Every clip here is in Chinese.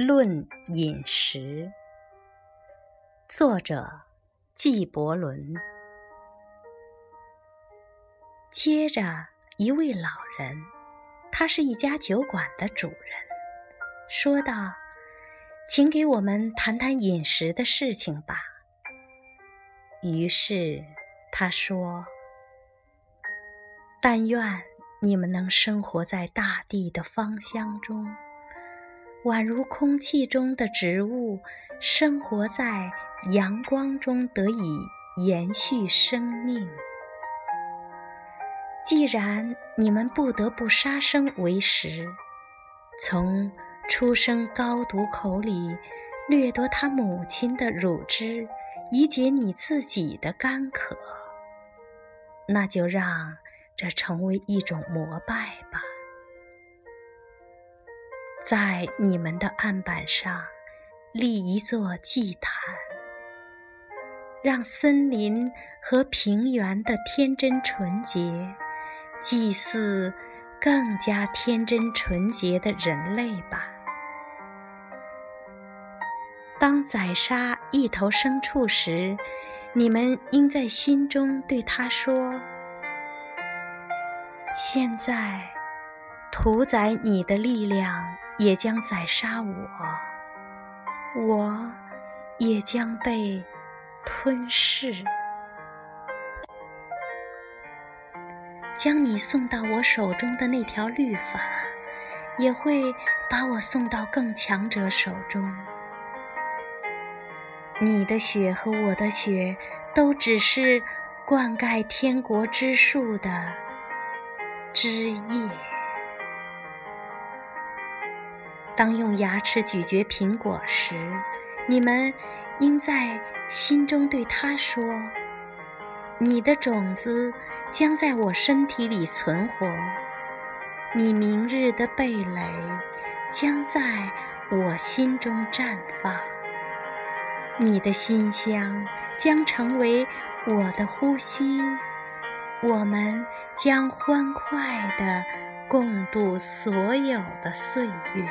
论饮食，作者纪伯伦。接着，一位老人，他是一家酒馆的主人，说道：“请给我们谈谈饮食的事情吧。”于是他说：“但愿你们能生活在大地的芳香中。”宛如空气中的植物，生活在阳光中，得以延续生命。既然你们不得不杀生为食，从出生高毒口里掠夺他母亲的乳汁，以解你自己的干渴，那就让这成为一种膜拜吧。在你们的案板上立一座祭坛，让森林和平原的天真纯洁祭祀更加天真纯洁的人类吧。当宰杀一头牲畜时，你们应在心中对他说：“现在屠宰你的力量。”也将宰杀我，我也将被吞噬。将你送到我手中的那条律法，也会把我送到更强者手中。你的血和我的血，都只是灌溉天国之树的枝叶。当用牙齿咀嚼苹果时，你们应在心中对他说：“你的种子将在我身体里存活，你明日的蓓蕾将在我心中绽放，你的馨香将成为我的呼吸，我们将欢快地共度所有的岁月。”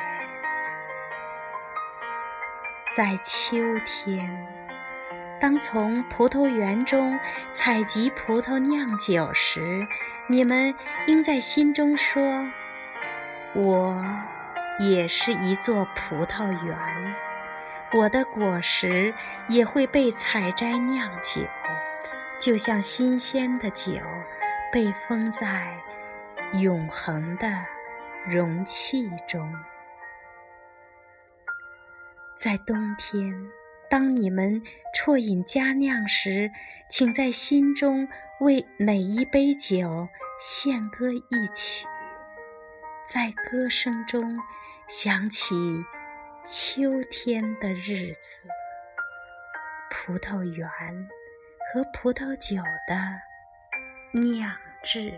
在秋天，当从葡萄园中采集葡萄酿酒时，你们应在心中说：“我也是一座葡萄园，我的果实也会被采摘酿酒，就像新鲜的酒被封在永恒的容器中。”在冬天，当你们啜饮佳酿时，请在心中为每一杯酒献歌一曲，在歌声中想起秋天的日子、葡萄园和葡萄酒的酿制。